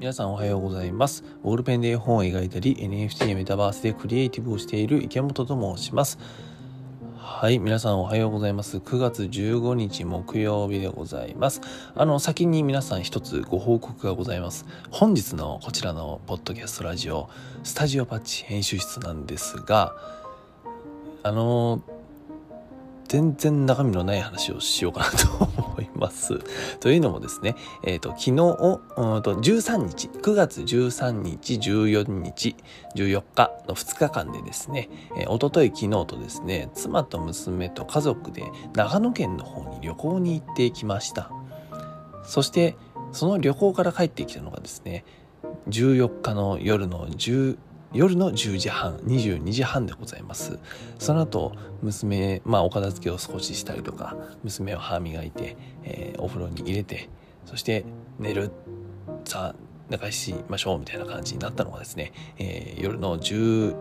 皆さんおはようございます。ボールペンで絵本を描いたり NFT やメタバースでクリエイティブをしている池本と申します。はい皆さんおはようございます。9月15日木曜日でございます。あの先に皆さん一つご報告がございます。本日のこちらのポッドキャストラジオスタジオパッチ編集室なんですがあの全然中身のない話をしようかなと思います。というのもですね、えっ、ー、と、昨日、うんと13日、9月13日、14日、14日の2日間でですね、えー、おととい昨日とですね、妻と娘と家族で長野県の方に旅行に行ってきました。そして、その旅行から帰ってきたのがですね、14日の夜の10夜の10時半22時半でございます。その後娘まあお片付けを少ししたりとか娘を歯磨いて、えー、お風呂に入れてそして寝るさあ寝かしましょうみたいな感じになったのがですね、えー、夜の11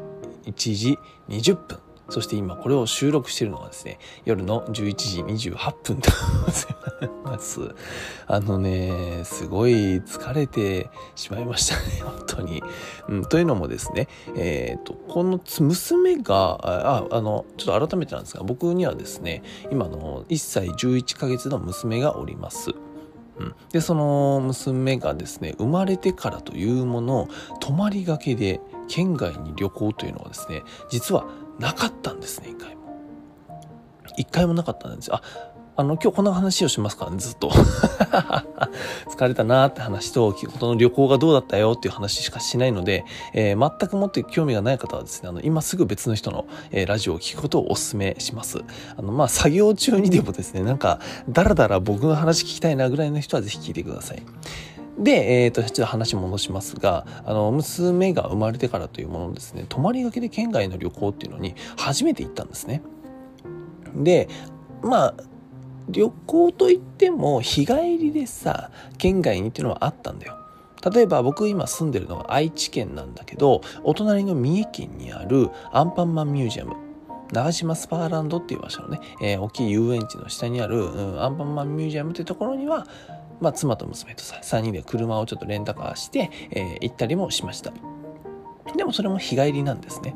時20分。そして今これを収録しているのがですね、夜の11時28分でございます。あのね、すごい疲れてしまいましたね、本当に。うん、というのもですね、えっ、ー、と、この娘が、あ、あの、ちょっと改めてなんですが、僕にはですね、今の1歳11ヶ月の娘がおります。うん、でその娘がですね生まれてからというもの泊まりがけで県外に旅行というのはですね実はなかったんですね、一回も。一回もなかったんですよ。あ、あの、今日こんな話をしますからね、ずっと。疲れたなーって話と、この旅行がどうだったよっていう話しかしないので、えー、全くもって興味がない方はですね、あの、今すぐ別の人の、えー、ラジオを聞くことをお勧めします。あの、まあ、作業中にでもですね、なんか、だらだら僕の話聞きたいなぐらいの人はぜひ聞いてください。で、えっ、ー、と、ちょっと話戻しますが、あの、娘が生まれてからというものですね、泊まりがけで県外の旅行っていうのに初めて行ったんですね。で、まあ、旅行といっても日帰りでさ、県外にっていうのはあったんだよ。例えば僕今住んでるのが愛知県なんだけど、お隣の三重県にあるアンパンマンミュージアム。長島スパーランドっていう場所のね、えー、大きい遊園地の下にある、うん、アンパンマンミュージアムっていうところには、まあ、妻と娘とさ3人で車をちょっとレンタカーして、えー、行ったりもしました。でもそれも日帰りなんですね。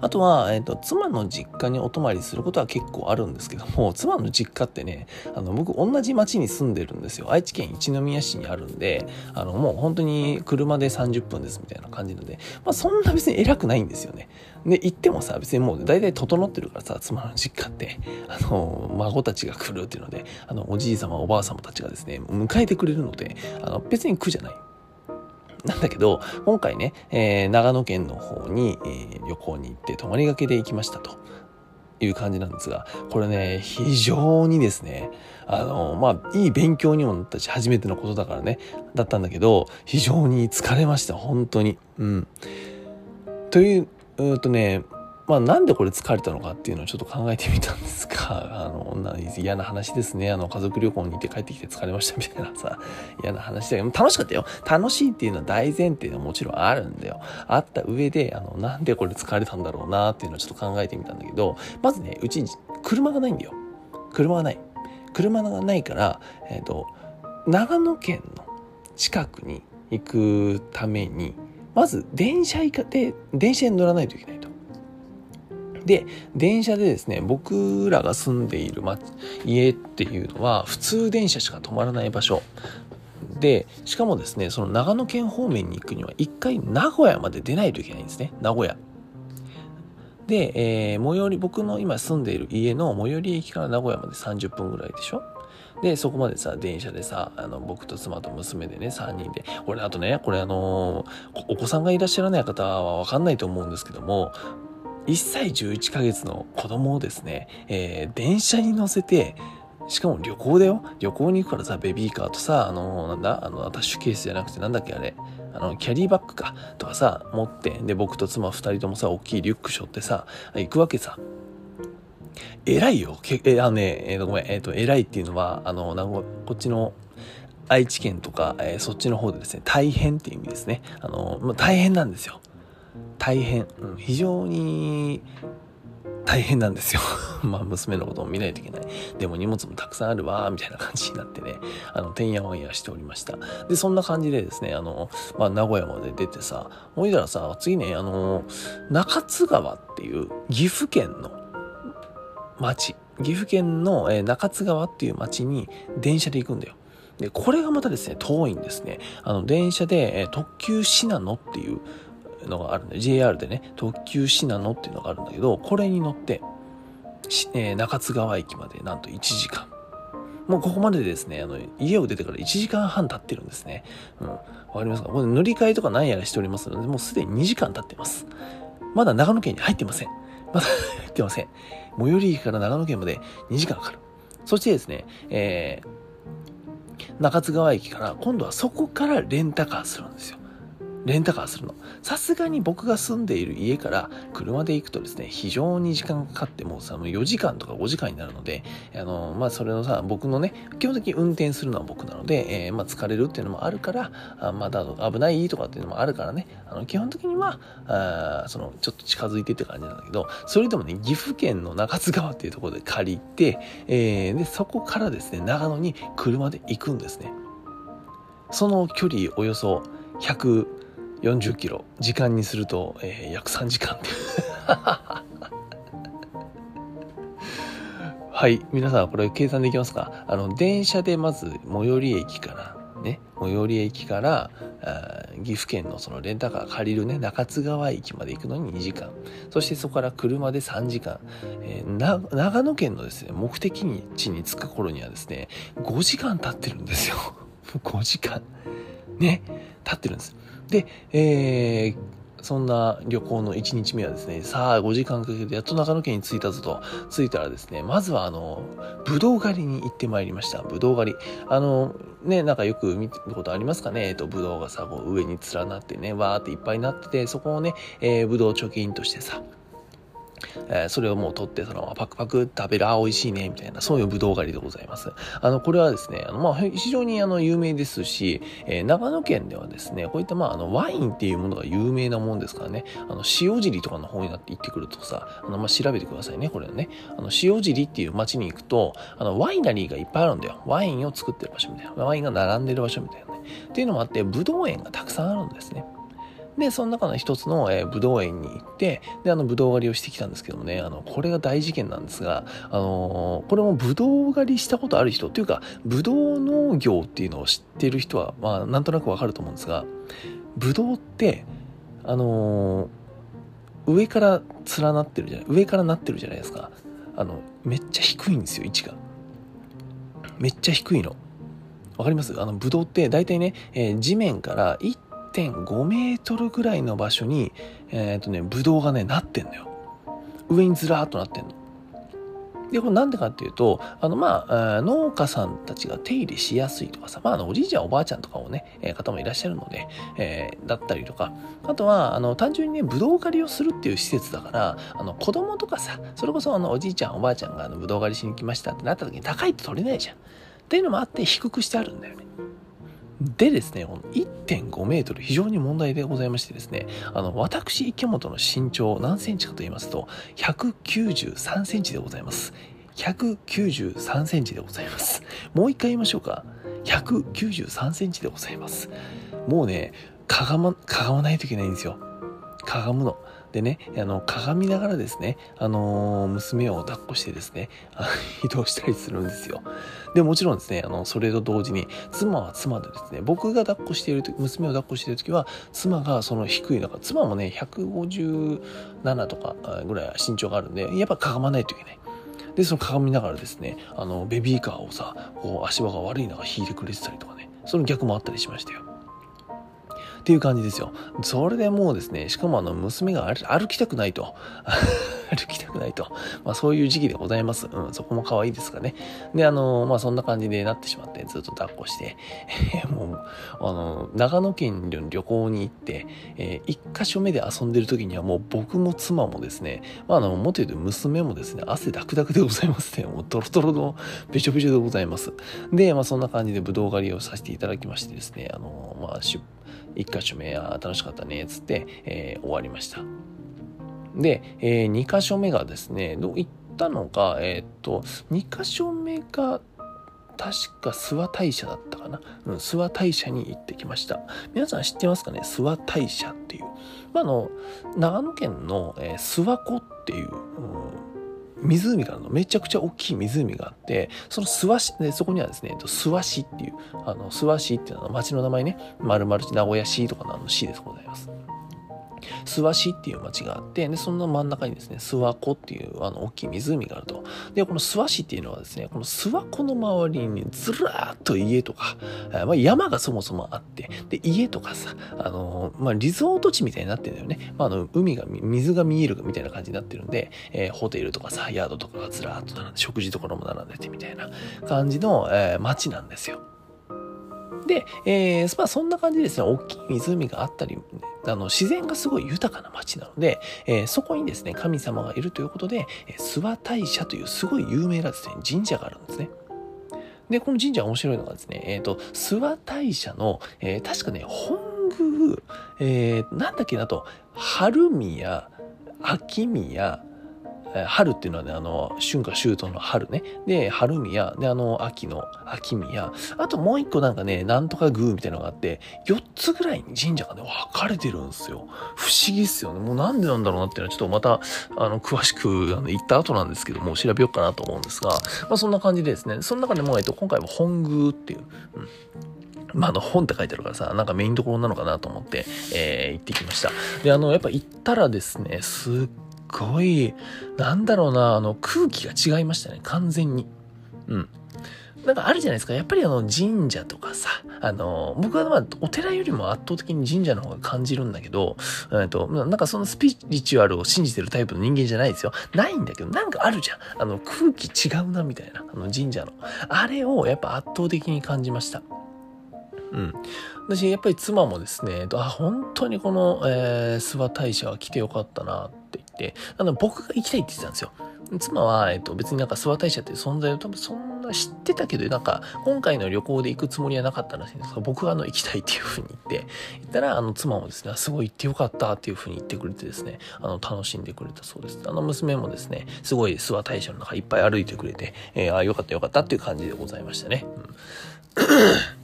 あとは、えーと、妻の実家にお泊まりすることは結構あるんですけども 妻の実家ってねあの僕同じ町に住んでるんですよ。愛知県一宮市にあるんであのもう本当に車で30分ですみたいな感じなので、まあ、そんな別に偉くないんですよね。で行ってもさ別にもう大体整ってるからさ妻の実家ってあの孫たちが来るっていうのであのおじい様おばあ様たちがですね迎えてくれるのであの別に苦じゃない。なんだけど、今回ね、えー、長野県の方に、えー、旅行に行って泊まりがけで行きましたと。いう感じなんですが、これね、非常にですね、あの、まあ、いい勉強にもなったし、初めてのことだからね、だったんだけど、非常に疲れました、本当に。うん。という、うとね、まあ、なんでこれ疲れたのかっていうのをちょっと考えてみたんですが、あの、嫌な話ですね。あの、家族旅行に行って帰ってきて疲れましたみたいなさ、嫌な話だけど、楽しかったよ。楽しいっていうのは大前提でもちろんあるんだよ。あった上で、あの、なんでこれ疲れたんだろうなっていうのをちょっと考えてみたんだけど、まずね、うち、車がないんだよ。車がない。車がないから、えっ、ー、と、長野県の近くに行くために、まず電車で、電車に乗らないといけない。で、電車でですね、僕らが住んでいる家っていうのは、普通電車しか止まらない場所。で、しかもですね、その長野県方面に行くには、一回名古屋まで出ないといけないんですね、名古屋。で、えー、最寄り、僕の今住んでいる家の最寄り駅から名古屋まで30分ぐらいでしょで、そこまでさ、電車でさ、あの、僕と妻と娘でね、3人で。これ、あとね、これあのー、お子さんがいらっしゃらない方はわかんないと思うんですけども、1歳11ヶ月の子供をですね、えー、電車に乗せて、しかも旅行だよ。旅行に行くからさ、ベビーカーとさ、あの、なんだ、あの、アタッシュケースじゃなくて、なんだっけあれ、あの、キャリーバッグか、とかさ、持って、で、僕と妻2人ともさ、大きいリュック背負ってさ、行くわけさ。偉いよ。けえ、あのね、えー、ごめん、えっ、ー、と、偉いっていうのは、あの、なこっちの、愛知県とか、えー、そっちの方でですね、大変っていう意味ですね。あの、まあ、大変なんですよ。大変、うん、非常に大変なんですよ まあ娘のことも見ないといけない。でも荷物もたくさんあるわ、みたいな感じになってね、あの、てんやわんやしておりました。で、そんな感じでですね、あの、まあ、名古屋まで出てさ、ほいだらさ、次ね、あの、中津川っていう岐阜県の町、岐阜県の、え中津川っていう町に電車で行くんだよ。で、これがまたですね、遠いんですね。あの、電車で、え特急信濃っていうのがあるんで、JR でね、特急信濃っていうのがあるんだけど、これに乗って、えー、中津川駅までなんと1時間。もうここまでですね、あの、家を出てから1時間半経ってるんですね。うん。わかりますか？これ塗り替えとか何やらしておりますので、もうすでに2時間経ってます。まだ長野県に入ってません。まだ入ってません。最寄り駅から長野県まで2時間かかる。そしてですね、えー、中津川駅から今度はそこからレンタカーするんですよ。レンタカーするの。さすがに僕が住んでいる家から車で行くとですね、非常に時間がかかってもうさ、4時間とか5時間になるので、あの、まあ、それのさ、僕のね、基本的に運転するのは僕なので、えー、まあ、疲れるっていうのもあるから、あまだ危ないとかっていうのもあるからね、あの、基本的には、あその、ちょっと近づいてって感じなんだけど、それでもね、岐阜県の中津川っていうところで借りて、えー、で、そこからですね、長野に車で行くんですね。その距離およそ100、40キロ。時間にすると、えー、約3時間 はい。皆さんこれ計算できますか？あの電車でまず最寄り駅からね。最寄り駅から岐阜県のそのレンタカー借りるね中津川駅まで行くのに2時間。そしてそこから車で3時間、えー、長野県のですね目的地に着く頃にはですね5時間経ってるんですよ。5時間。ね。経ってるんです。で、えー、そんな旅行の1日目はですね、さあ5時間かけてやっと長野県に着いたぞと、着いたらですね、まずはあの、ぶどう狩りに行ってまいりました。ぶどう狩り。あの、ね、なんかよく見たことありますかね？えっと、ぶどうがさ、こう上に連なってね、わーっていっぱいになってて、そこをね、えー、ぶどう貯金としてさ、えー、それをもう取ってそのままパクパク食べる、あ、美味しいね、みたいな、そういうぶどう狩りでございます。あの、これはですね、あの、まあ、非常にあの、有名ですし、えー、長野県ではですね、こういったまあ、あの、ワインっていうものが有名なもんですからね、あの、塩尻とかの方になって行ってくるとさ、あの、まあ、調べてくださいね、これね。あの、塩尻っていう町に行くと、あの、ワイナリーがいっぱいあるんだよ。ワインを作ってる場所みたいな。ワインが並んでる場所みたいなね。っていうのもあって、ぶどう園がたくさんあるんですね。で、その中の一つの、えー、武道園に行って、で、あの、武道狩りをしてきたんですけどもね、あの、これが大事件なんですが、あのー、これも武道狩りしたことある人っていうか、武道農業っていうのを知ってる人は、まあ、なんとなくわかると思うんですが、武道って、あのー、上から連なってるじゃない、上からなってるじゃないですか。あの、めっちゃ低いんですよ、位置が。めっちゃ低いの。わかります？あの、ブドウって大体ね、えー、地面から1 1.5メートルぐらいの場所に、えっ、ー、とね、ブドウがね、なってんのよ。上にずらーっとなってんの。で、これなんでかっていうと、あの、まあ、農家さんたちが手入れしやすいとかさ、まあ、あの、おじいちゃんおばあちゃんとかをね、えー、方もいらっしゃるので、えー、だったりとか、あとは、あの、単純にね、ブドウ狩りをするっていう施設だから、あの、子供とかさ、それこそ、あの、おじいちゃんおばあちゃんが、あの、ブドウ狩りしに来ましたってなった時に高いって取れないじゃん。っていうのもあって、低くしてあるんだよね。でですね、この1.5メートル非常に問題でございましてですね、あの、私、池本の身長何センチかと言いますと、193センチでございます。193センチでございます。もう一回言いましょうか。193センチでございます。もうね、かがま、かがまないといけないんですよ。かがむの。でね、あの、鏡ながらですね、あのー、娘を抱っこしてですね、移動したりするんですよ。で、もちろんですね、あの、それと同時に、妻は妻でですね、僕が抱っこしていると娘を抱っこしている時は、妻がその低い中、妻もね、157とかぐらい身長があるんで、やっぱかがまないといけない。で、その鏡ながらですね、あの、ベビーカーをさ、こう足場が悪い中引いてくれてたりとかね、その逆もあったりしましたよ。っていう感じですよ。それでもうですね、しかもあの、娘が歩きたくないと。歩きたくないと。まあそういう時期でございます。うん、そこも可愛いですかね。で、あの、まあそんな感じでなってしまって、ずっと抱っこして、えー、もう、あの、長野県の旅行に行って、えー、一箇所目で遊んでる時にはもう僕も妻もですね、まああの、もっと言うと娘もですね、汗ダクダクでございますね。もうドロドロのべちょべちょでございます。で、まあそんな感じで武道狩りをさせていただきましてですね、あの、まあ出一箇所目、あ楽しかったねっ、つって、えー、終わりました。で、えー、2箇所目がですね、どう行ったのが、えー、っと、2箇所目が、確か諏訪大社だったかな。うん、諏訪大社に行ってきました。皆さん知ってますかね？諏訪大社っていう。まあ、あの、長野県の、えー、諏訪湖っていう、うん湖があるのめちゃくちゃ大きい湖があってその諏訪市でそこにはですね諏訪市っていうあの諏訪市っていうのは町の名前ね。丸々名古屋市とかの市でございます。諏訪市っていう町があって、で、その真ん中にですね、諏訪湖っていうあの大きい湖があると。で、この諏訪市っていうのはですね、この諏訪湖の周りにずらーっと家とか、まあ、山がそもそもあって、で、家とかさ、あの、まあ、リゾート地みたいになってるんだよね。まあ、あの、海が、水が見えるみたいな感じになってるんで、えー、ホテルとかさ、宿とかがずらーっと並んで、食事ところも並んでてみたいな感じの、えー、街なんですよ。で、えー、まあそんな感じですね、大きい湖があったり、あの、自然がすごい豊かな街なので、えー、そこにですね、神様がいるということで、諏訪大社というすごい有名なですね、神社があるんですね。で、この神社面白いのがですね、えっ、ー、と、諏訪大社の、えー、確かね、本宮、えー、なんだっけなと、春宮、秋宮、春っていうのはね、あの、春夏秋冬の春ね。で、春宮、で、あの、秋の秋宮。あともう一個なんかね、なんとか宮みたいなのがあって、4つぐらいに神社がね、分かれてるんですよ。不思議っすよね。もうなんでなんだろうなっていうのは、ちょっとまた、あの、詳しく、あの、言った後なんですけども、調べようかなと思うんですが、まあそんな感じでですね、その中でも、えっと、今回は本宮っていう、うんまあ、あの本って書いてあるからさ、なんかメインどころなのかなと思って、えー、行ってきました。で、あの、やっぱ行ったらですね、すっごい、なんだろうな、あの、空気が違いましたね、完全に。うん。なんかあるじゃないですか。やっぱりあの神社とかさ、あの、僕はまあお寺よりも圧倒的に神社の方が感じるんだけど、えっと、なんかそのスピリチュアルを信じてるタイプの人間じゃないですよ。ないんだけど、なんかあるじゃん。あの空気違うなみたいな、あの神社の。あれをやっぱ圧倒的に感じました。うん。私、やっぱり妻もですね、あ、本当にこの、えー、諏訪大社は来てよかったな、あの、僕が行きたいって言ってたんですよ。妻は、えっと、別になんか諏訪大社っていう存在を多分そんな知ってたけど、なんか、今回の旅行で行くつもりはなかったらしいんですが、僕があの、行きたいっていうふうに言って、言ったら、あの、妻もですね、すごい行ってよかったっていうふうに言ってくれてですね、あの、楽しんでくれたそうです。あの、娘もですね、すごい諏訪大社の中いっぱい歩いてくれて、えー、ああ、よかったよかったっていう感じでございましたね。うん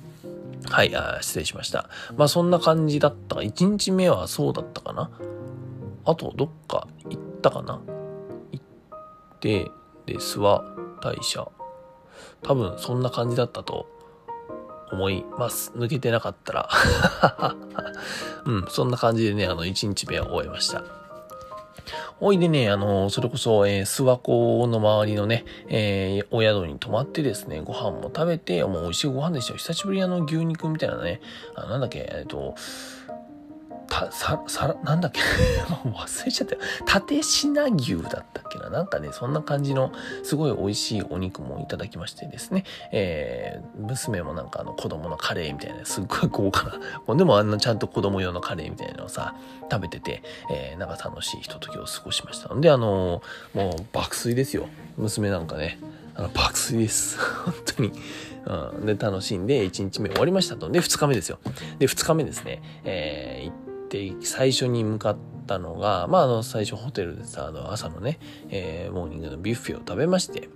はい、あ失礼しました。まあそんな感じだった。1日目はそうだったかな。あと、どっか行ったかな？行って、で、諏訪大社。多分そんな感じだったと思います。抜けてなかったら。うん、そんな感じでね、あの、1日目は終えました。おいでね、あの、それこそ、えー、諏訪湖の周りのね、えー、お宿に泊まってですね、ご飯も食べて、もう美味しいご飯でしたよ。久しぶりあの、牛肉みたいなね、あなんだっけ、えっと、た、さ、さ、なんだっけ？忘れちゃったよ。縦品牛だったっけな？なんかね、そんな感じの、すごい美味しいお肉もいただきましてですね、えー、娘もなんかあの子供のカレーみたいな、すっごい豪華な、でもあんなちゃんと子供用のカレーみたいなのをさ、食べてて、えー、なんか楽しいひとときを過ごしましたので、あのー、もう爆睡ですよ。娘なんかね、あの爆睡です。本当に。うん、で、楽しんで1日目終わりましたと。で、2日目ですよ。で、2日目ですね、えー、って最初に向かったのが、まあ、あの、最初ホテルでさ、あの、朝のね、えー、モーニングのビュッフェを食べまして、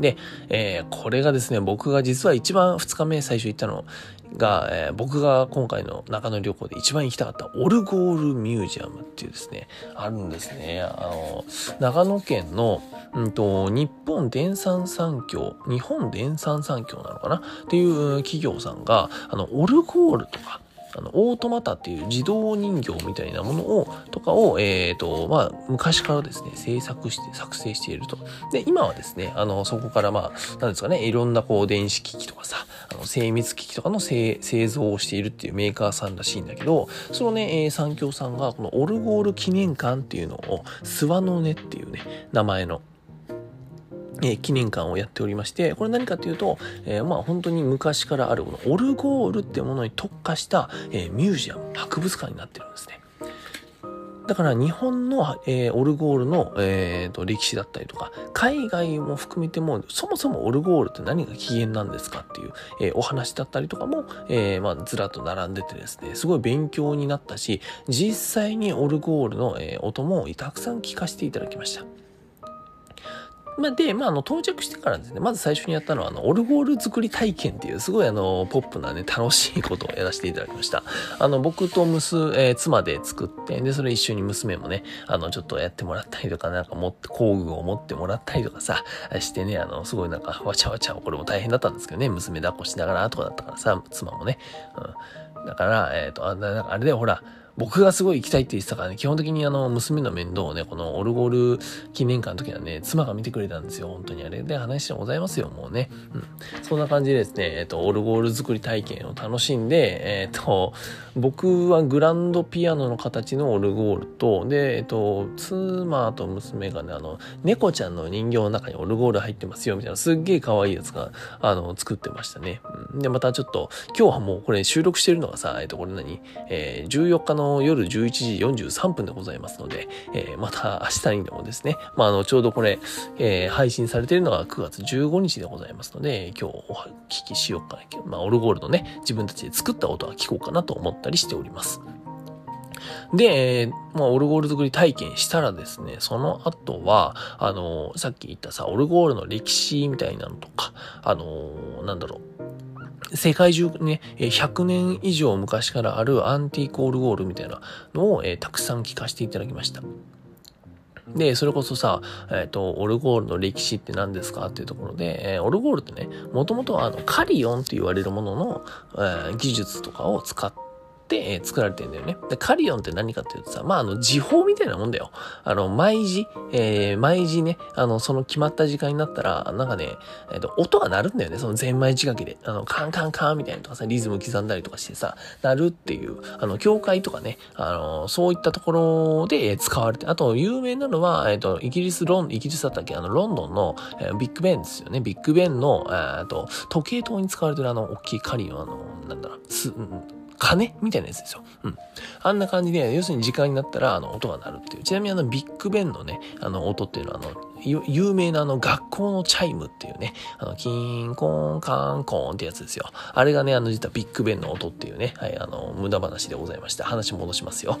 で、えー、これがですね、僕が実は一番2日目最初行ったのが、えー、僕が今回の長野旅行で一番行きたかったオルゴールミュージアムっていうですね、あるんですね。あの、長野県の、うんと、日本電産産業、日本電産産業なのかな？っていう企業さんが、あの、オルゴールとか、あの、オートマタっていう自動人形みたいなものを、とかを、えっ、ー、と、まあ、昔からですね、制作して、作成していると。で、今はですね、あの、そこからまあ、なんですかね、いろんなこう、電子機器とかさ、あの精密機器とかの製造をしているっていうメーカーさんらしいんだけど、そのね、えー、産業さんが、このオルゴール記念館っていうのを、スワノネっていうね、名前の、えー、記念館をやっておりまして、これ何かというと、えー、まあ本当に昔からあるこのオルゴールっていうものに特化した、えー、ミュージアム、博物館になってるんですね。だから日本の、えー、オルゴールの、えーと、歴史だったりとか、海外も含めても、そもそもオルゴールって何が起源なんですかっていう、えー、お話だったりとかも、えー、まあ、ずらっと並んでてですね、すごい勉強になったし、実際にオルゴールの、え音もたくさん聞かせていただきました。まあ、で、まあ、あの、到着してからですね、まず最初にやったのは、あの、オルゴール作り体験っていう、すごいあの、ポップなね、楽しいことをやらせていただきました。あの、僕と娘、えー、妻で作って、で、それ一緒に娘もね、あの、ちょっとやってもらったりとか、なんか持って、工具を持ってもらったりとかさ、してね、あの、すごいなんか、わちゃわちゃ、これも大変だったんですけどね、娘抱っこしながらとかだったからさ、妻もね。うん。だから、えっ、ー、と、ああれで、ほら、僕がすごい行きたいって言ってたからね、基本的にあの、娘の面倒をね、このオルゴール記念館の時はね、妻が見てくれたんですよ。本当にあれで話でございますよ、もうね。うん。そんな感じでですね、えっ、と、オルゴール作り体験を楽しんで、えっ、と、僕はグランドピアノの形のオルゴールと、で、えっ、と、妻と娘がね、あの、猫ちゃんの人形の中にオルゴール入ってますよ、みたいな、すっげえ可愛いやつが、あの、作ってましたね。うん。で、またちょっと、今日はもうこれ収録してるのがさ、えっ、と、これ何？えー、14日のの夜11時43分でございますので、えー、また明日にでもですね、まあ、あの、ちょうどこれ、えー、配信されているのが9月15日でございますので、今日お聞きしようかな。まあ、オルゴールのね、自分たちで作った音は聞こうかなと思ったりしております。で、まあ、オルゴール作り体験したらですね、その後は、あの、さっき言ったさ、オルゴールの歴史みたいなのとか、あの、なんだろう、世界中ね、100年以上昔からあるアンティークオルゴールみたいなのを、えー、たくさん聞かせていただきました。で、それこそさ、えっ、ー、と、オルゴールの歴史って何ですかっていうところで、えー、オルゴールってね、もともとあの、カリオンって言われるものの、えー、技術とかを使っって作られてんだよね。で、カリオンって何かっていうとさ、まあ、あの、時報みたいなもんだよ。あの、毎時、えー、毎時ね、あの、その決まった時間になったら、なんかね、えっ、ー、と、音が鳴るんだよね。そのゼンマイ仕掛けで。あの、カンカンカンみたいなとかさ、リズム刻んだりとかしてさ、鳴るっていう、あの、教会とかね、あの、そういったところで使われて、あと、有名なのは、えっ、ー、と、イギリス、ロン、イギリスだったっけ？あの、ロンドンの、え、ビッグベンですよね。ビッグベンの、えっと、時計塔に使われてるあの、大きいカリオン、あの、なんだろう、す、うん鐘みたいなやつですよ。うん。あんな感じで、要するに時間になったら、あの、音が鳴るっていう。ちなみにあの、ビッグベンのね、あの、音っていうのは、あの、有名なあの、学校のチャイムっていうね、あの、キーン、コーン、カーン、コーンってやつですよ。あれがね、あの、実はビッグベンの音っていうね、はい、あの、無駄話でございました。話戻しますよ。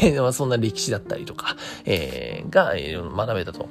で、まあ、そんな歴史だったりとか、えー、が、えー、学べたと。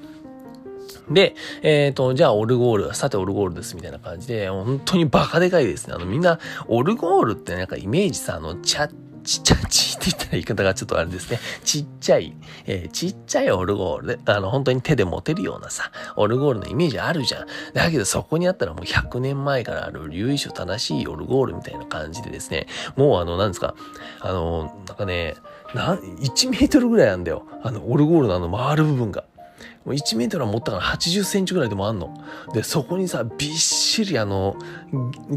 で、えっ、ー、と、じゃあオルゴール、さてオルゴールですみたいな感じで、本当にバカでかいですね。あの、みんな、オルゴールってなんかイメージさ、あの、チャッちっちゃい、ちって言ったら言い方がちょっとあれですね。ちっちゃい、えー、ちっちゃいオルゴールで、あの、本当に手で持てるようなさ、オルゴールのイメージあるじゃん。だけどそこにあったらもう100年前からある由緒正しいオルゴールみたいな感じでですね、もうあの、なんですか、あの、なんかね、な1メートルぐらいあるんだよ。あの、オルゴールのあの回る部分が。もう1メートルは持ったから80センチぐらいでもあんの。で、そこにさ、びっしりあの、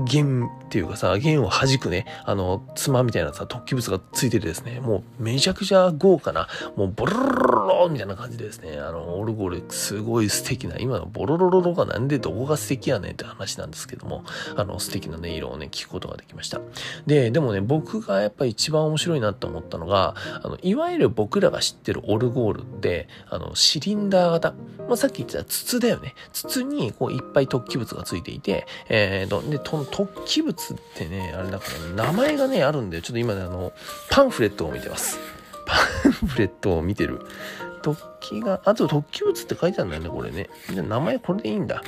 弦っていうかさ、弦を弾くね、あの、妻みたいなさ、突起物がついててですね、もうめちゃくちゃ豪華な、もうボロロロロみたいな感じでですね、あの、オルゴールすごい素敵な、今のボロロロロがなんでどこが素敵やねんって話なんですけども、あの、素敵な音色をね、聞くことができました。で、でもね、僕がやっぱ一番面白いなと思ったのが、あの、いわゆる僕らが知ってるオルゴールって、あの、シリンダー型。また、まあ、さっき言ってた筒だよね。筒にこういっぱい突起物がついていて、えーと、で、と突起物ってね、あれだから、名前がね、あるんで、ちょっと今ね、あの、パンフレットを見てます。パンフレットを見てる。突起が、あと突起物って書いてあるんだよね、これね。じゃ名前これでいいんだ。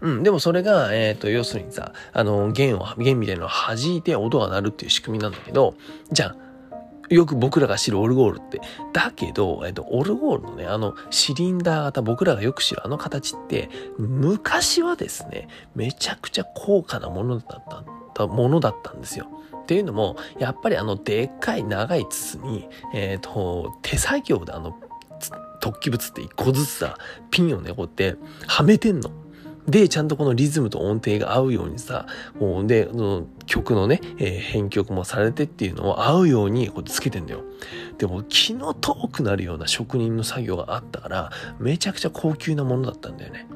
うん、でもそれが、えっ、ー、と、要するにさ、あの、弦を、弦みたいなのを弾いて音が鳴るっていう仕組みなんだけど、じゃあ、よく僕らが知るオルゴールって。だけど、えっと、オルゴールのね、あの、シリンダー型、僕らがよく知るあの形って、昔はですね、めちゃくちゃ高価なものだったものだったんですよ。っていうのも、やっぱりあの、でっかい長い筒に、えっ、と、手作業であの、突起物って一個ずつさ、ピンをね、こうやってはめてんの。で、ちゃんとこのリズムと音程が合うようにさ、もうで、の曲のね、えー、編曲もされてっていうのを合うようにこうつけてんだよ。でも気の遠くなるような職人の作業があったから、めちゃくちゃ高級なものだったんだよね。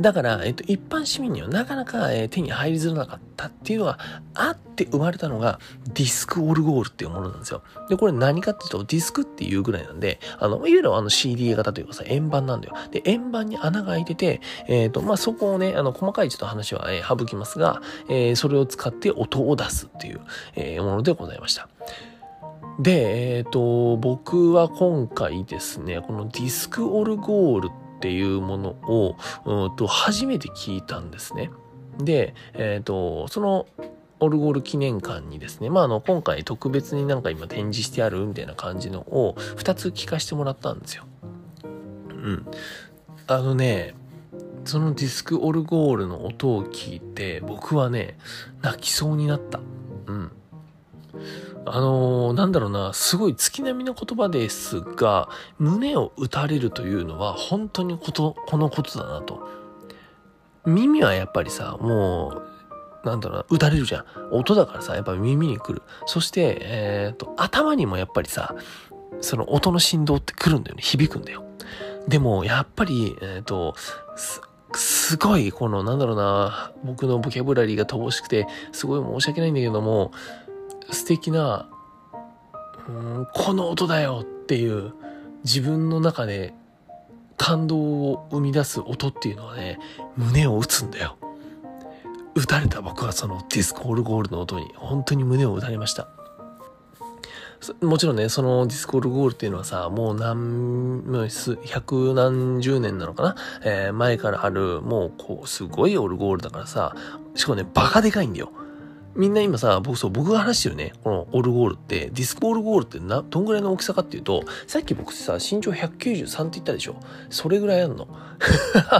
だから、えっと、一般市民にはなかなか、えー、手に入りづらかったっていうのがあって生まれたのがディスクオルゴールっていうものなんですよ。で、これ何かっていうとディスクっていうぐらいなんで、あの、いわゆるあの CD 型というかさ、円盤なんだよ。で、円盤に穴が開いてて、えっ、ー、と、まあ、そこをね、あの、細かいちょっと話は、えー、省きますが、え、それを使って音を出すっていう、え、ものでございました。で、えっ、と、僕は今回ですね、このディスクオルゴールってっていうものを、うんと、初めて聞いたんですね。で、えっ、ー、と、その、オルゴール記念館にですね、まあ、あの、今回特別になんか今展示してあるみたいな感じのを2つ聞かせてもらったんですよ。うん。あのね、そのディスクオルゴールの音を聞いて、僕はね、泣きそうになった。うん。あのー、なんだろうな、すごい月並みの言葉ですが、胸を打たれるというのは本当にこと、このことだなと。耳はやっぱりさ、もう、なんだろうな、打たれるじゃん。音だからさ、やっぱ耳に来る。そして、えっ、ー、と、頭にもやっぱりさ、その音の振動って来るんだよね。響くんだよ。でも、やっぱり、えっ、ー、と、すごい、この、なんだろうな、僕のボキャブラリーが乏しくて、すごい申し訳ないんだけども、素敵な、うん、この音だよっていう自分の中で感動を生み出す音っていうのはね、胸を打つんだよ。打たれた僕はそのディスクオルゴールの音に本当に胸を打たれました。もちろんね、そのディスクオルゴールっていうのはさ、もう何、百何十年なのかな？えー、前からある、もうこう、すごいオルゴールだからさ、しかもね、バカでかいんだよ。みんな今さ、僕そう、僕が話してるね、このオルゴールって、ディスクオルゴールってな、どんぐらいの大きさかっていうと、さっき僕さ、身長193って言ったでしょそれぐらいあんの。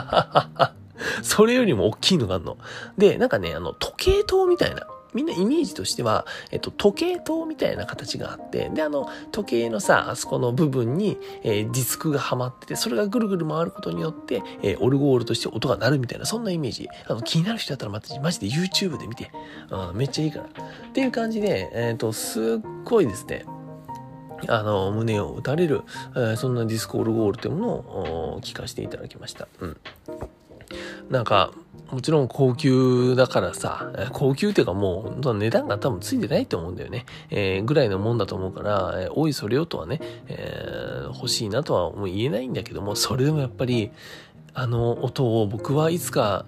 それよりも大きいのがあんの。で、なんかね、あの、時計塔みたいな。みんなイメージとしては、えっと、時計塔みたいな形があって、で、あの、時計のさ、あそこの部分に、えー、ディスクがはまってて、それがぐるぐる回ることによって、えー、オルゴールとして音が鳴るみたいな、そんなイメージ。あの、気になる人だったら、ま、マジで YouTube で見て、うん、めっちゃいいから。っていう感じで、えっ、と、すっごいですね、あの、胸を打たれる、えー、そんなディスクオルゴールというものを聞かせていただきました。うん。なんか、もちろん高級だからさ、高級っていうかもう値段が多分ついてないと思うんだよね。えー、ぐらいのもんだと思うから、えー、おいそれよとはね、えー、欲しいなとはもう言えないんだけども、それでもやっぱり、あの音を僕はいつか、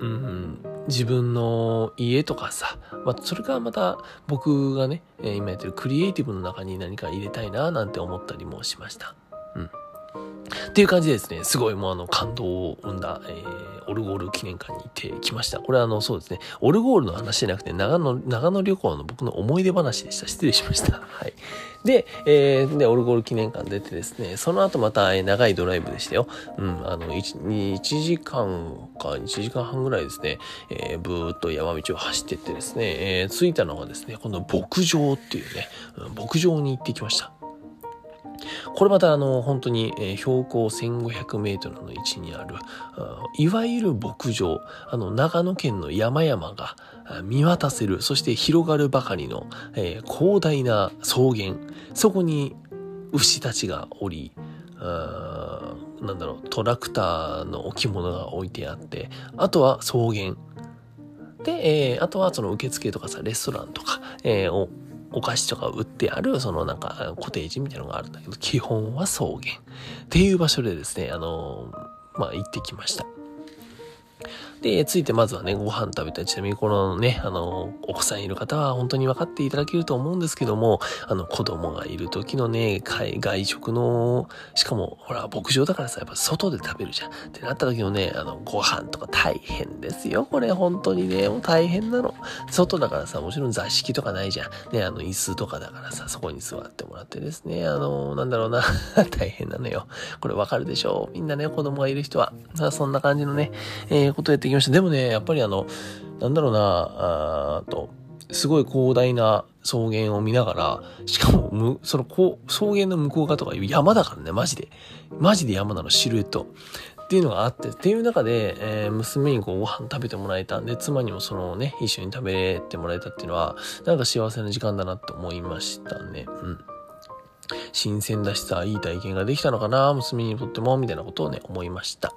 うん、自分の家とかさ、まあ、それからまた僕がね、今やってるクリエイティブの中に何か入れたいななんて思ったりもしました。うん。っていう感じでですね、すごいもうあの感動を生んだ、えー、オルゴール記念館に行ってきました。これあの、そうですね、オルゴールの話じゃなくて、長野、長野旅行の僕の思い出話でした。失礼しました。はい。で、えー、で、オルゴール記念館出てですね、その後また、えー、長いドライブでしたよ。うん、あの、1、1時間か、1時間半ぐらいですね、えー、ブーっと山道を走ってってですね、えー、着いたのがですね、この牧場っていうね、牧場に行ってきました。これまたあの、本当に、標高1500メートルの位置にある、いわゆる牧場、あの、長野県の山々が見渡せる、そして広がるばかりの、広大な草原、そこに牛たちがおり、なんだろう、トラクターの置物が置いてあって、あとは草原。で、えー、あとはその受付とかさ、レストランとか、えー、お菓子とか売ってある、そのなんか、コテージみたいなのがあるんだけど、基本は草原っていう場所でですね、あの、まあ、行ってきました。で、ついてまずはね、ご飯食べたり、ちなみにこのね、あの、お子さんいる方は本当に分かっていただけると思うんですけども、あの、子供がいる時のね、外食の、しかも、ほら、牧場だからさ、やっぱ外で食べるじゃん。ってなった時のね、あの、ご飯とか大変ですよ。これ本当にね、もう大変なの。外だからさ、もちろん座敷とかないじゃん。ね、あの、椅子とかだからさ、そこに座ってもらってですね、あの、なんだろうな、大変なのよ。これわかるでしょう。みんなね、子供がいる人は。そんな感じのね、えー、ことやってきました。でもね、やっぱりあの、なんだろうな、あと、すごい広大な草原を見ながら、しかも、む、その、こう、草原の向こう側とか山だからね、マジで。マジで山なの、シルエット。っていうのがあって、っていう中で、えー、娘にこうご飯食べてもらえたんで、妻にもそのね、一緒に食べてもらえたっていうのは、なんか幸せな時間だなって思いましたね。うん。新鮮だしさ、いい体験ができたのかな、娘にとっても、みたいなことをね、思いました。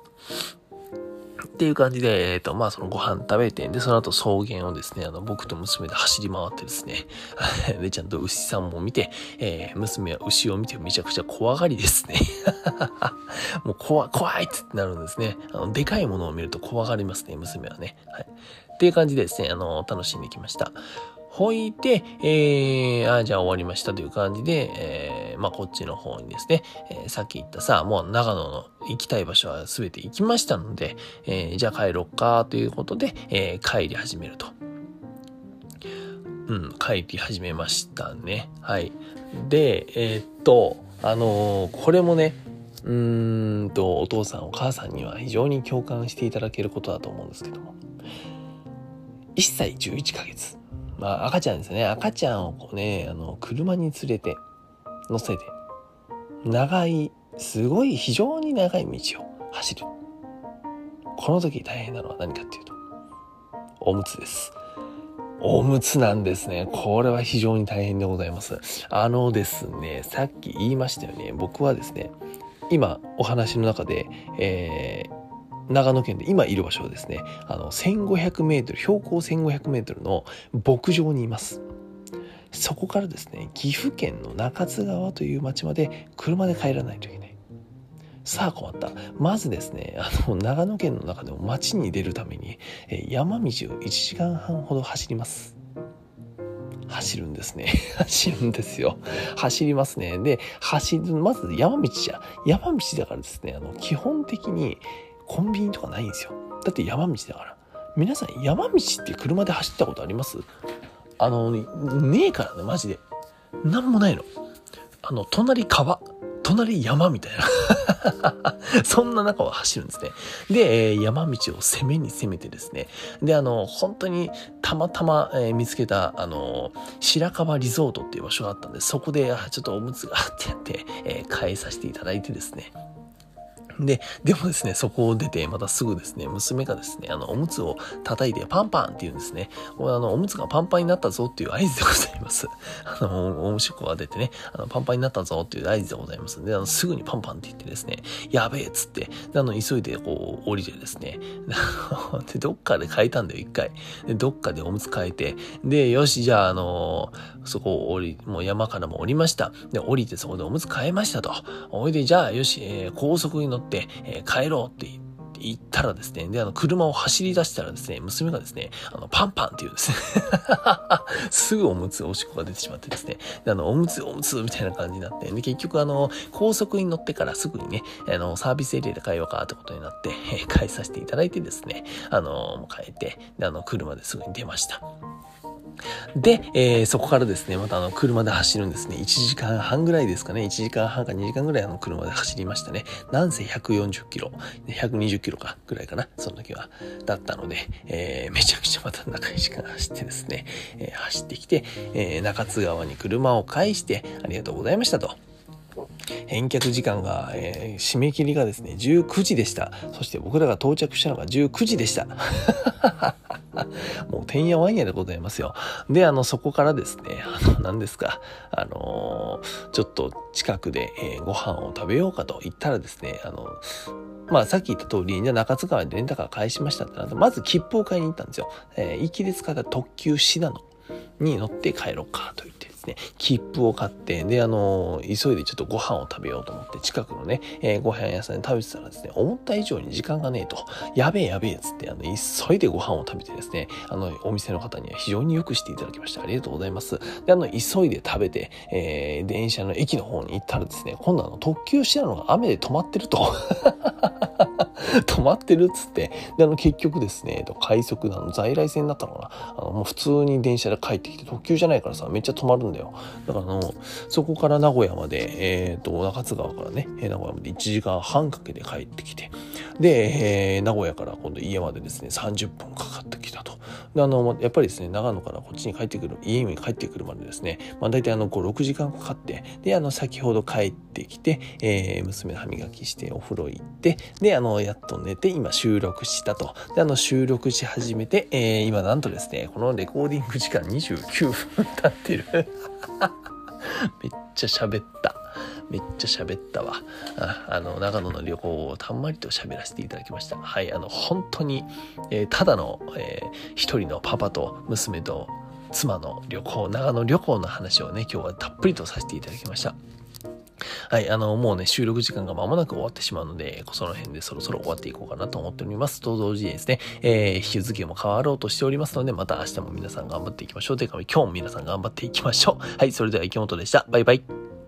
っていう感じで、えっ、ー、と、まあ、そのご飯食べて、で、その後草原をですね、あの、僕と娘で走り回ってですね、で、ちゃんと牛さんも見て、えー、娘は牛を見てめちゃくちゃ怖がりですね。もう怖、怖いってなるんですね。あの、でかいものを見ると怖がりますね、娘はね。はい。っていう感じでですね、あの、楽しんできました。ほいて、えー、あ、じゃあ終わりましたという感じで、えー、まあ、こっちの方にですね、えー、さっき言ったさ、もう長野の行きたい場所は全て行きましたので、えー、じゃあ帰ろっかということで、えー、帰り始めると。うん、帰り始めましたね。はい。で、えー、っと、あの、これもね、うーんと、お父さんお母さんには非常に共感していただけることだと思うんですけども。1歳11ヶ月。まあ赤ちゃんですね。赤ちゃんをこうね、あの、車に連れて、乗せて、長い、すごい非常に長い道を走る。この時大変なのは何かっていうと、おむつです。おむつなんですね。これは非常に大変でございます。あのですね、さっき言いましたよね。僕はですね、今お話の中で、えー、長野県で今いる場所はですね、あの、1500メートル、標高1500メートルの牧場にいます。そこからですね、岐阜県の中津川という町まで車で帰らないといけない。さあ困った。まずですね、あの、長野県の中でも町に出るために、山道を1時間半ほど走ります。走るんですね。走るんですよ。走りますね。で、走る、まず山道じゃ、山道だからですね、あの、基本的に、コンビニとかないんですよだって山道だから皆さん山道って車で走ったことあります？あのねえからねマジでなんもないのあの隣川隣山みたいな そんな中を走るんですね。で、え、山道を攻めに攻めてですね。で、あの、本当にたまたま、え、見つけた、あの、白樺リゾートっていう場所があったんで、そこで、ちょっとおむつがあってやって、え、変えさせていただいてですね。で、でもですね、そこを出て、またすぐですね、娘がですね、あの、おむつを叩いて、パンパンって言うんですね。これあの、おむつがパンパンになったぞっていう合図でございます。あの、おむしっこが出てね、あの、パンパンになったぞっていう合図でございますで、あの、すぐにパンパンって言ってですね、やべえっつって、あの、急いでこう、降りてですね、で、どっかで変えたんだよ、一回。で、どっかでおむつ変えて、で、よし、じゃあ、あの、そこを降り、もう山からも降りました。で、降りてそこでおむつ変えましたと。おいで、じゃあ、よし、えー、高速に乗って、えー、帰ろうって言ったらですね、で、あの、車を走り出したらですね、娘がですね、あの、パンパンって言うですね。すぐおむつ、おしっこが出てしまってですね、で、あの、おむつ、おむつ、みたいな感じになって、で、結局あの、高速に乗ってからすぐにね、あの、サービスエリアで帰ろうかってことになって、えー、帰させていただいてですね、あの、もう帰って、で、あの、車ですぐに出ました。で、えー、そこからですね、またあの、車で走るんですね。1時間半ぐらいですかね。1時間半か2時間ぐらいあの、車で走りましたね。なんせ140キロ、120キロか、ぐらいかな。その時は。だったので、えー、めちゃくちゃまた長い時間走ってですね、えー、走ってきて、え、中津川に車を返して、ありがとうございましたと。返却時間が、えー、締め切りがですね、19時でした。そして僕らが到着したのが19時でした。もうてんやわんやでございますよ。で、あの、そこからですね、あの、何ですか、あのー、ちょっと近くで、えー、ご飯を食べようかと言ったらですね、あの、まあさっき言った通り、じゃ中津川でレンタカー返しましたってなって、まず切符を買いに行ったんですよ。えー、行きで使った特急シナノに乗って帰ろうかと言って。ですね、切符を買って、で、あの、急いでちょっとご飯を食べようと思って、近くのね、えー、ご飯屋さんで食べてたらですね、思った以上に時間がねえと、やべえやべえっつって、あの、急いでご飯を食べてですね、あの、お店の方には非常によくしていただきました。ありがとうございます。で、あの、急いで食べて、えー、電車の駅の方に行ったらですね、今度あの、特急してたのが雨で止まってると。止まってるっつって、で、あの、結局ですね、快速、の、在来線だったのかな。あの、もう普通に電車で帰ってきて、特急じゃないからさ、めっちゃ止まるんだよ。だからあの、そこから名古屋まで、えっ、ー、と、中津川からね、名古屋まで1時間半かけて帰ってきて、で、えー、名古屋から今度家までですね、30分かかってきたと。で、あの、やっぱりですね、長野からこっちに帰ってくる、家に帰ってくるまでですね、まあ大体あの、5、6時間かかって、で、あの、先ほど帰ってきて、えー、娘の歯磨きしてお風呂行って、で、あの、やっと寝て、今収録したと。で、あの、収録し始めて、えー、今なんとですね、このレコーディング時間9分経ってる。めっちゃ喋った。めっちゃ喋ったわ。ああの、長野の旅行をたんまりと喋らせていただきました。はい、あの、本当に、えー、ただの、えー、一人のパパと娘と妻の旅行、長野旅行の話をね、今日はたっぷりとさせていただきました。はい、あの、もうね、収録時間が間もなく終わってしまうので、その辺でそろそろ終わっていこうかなと思っております。と同時にですね、えー、日付も変わろうとしておりますので、また明日も皆さん頑張っていきましょう。というか、今日も皆さん頑張っていきましょう。はい、それでは池本でした。バイバイ。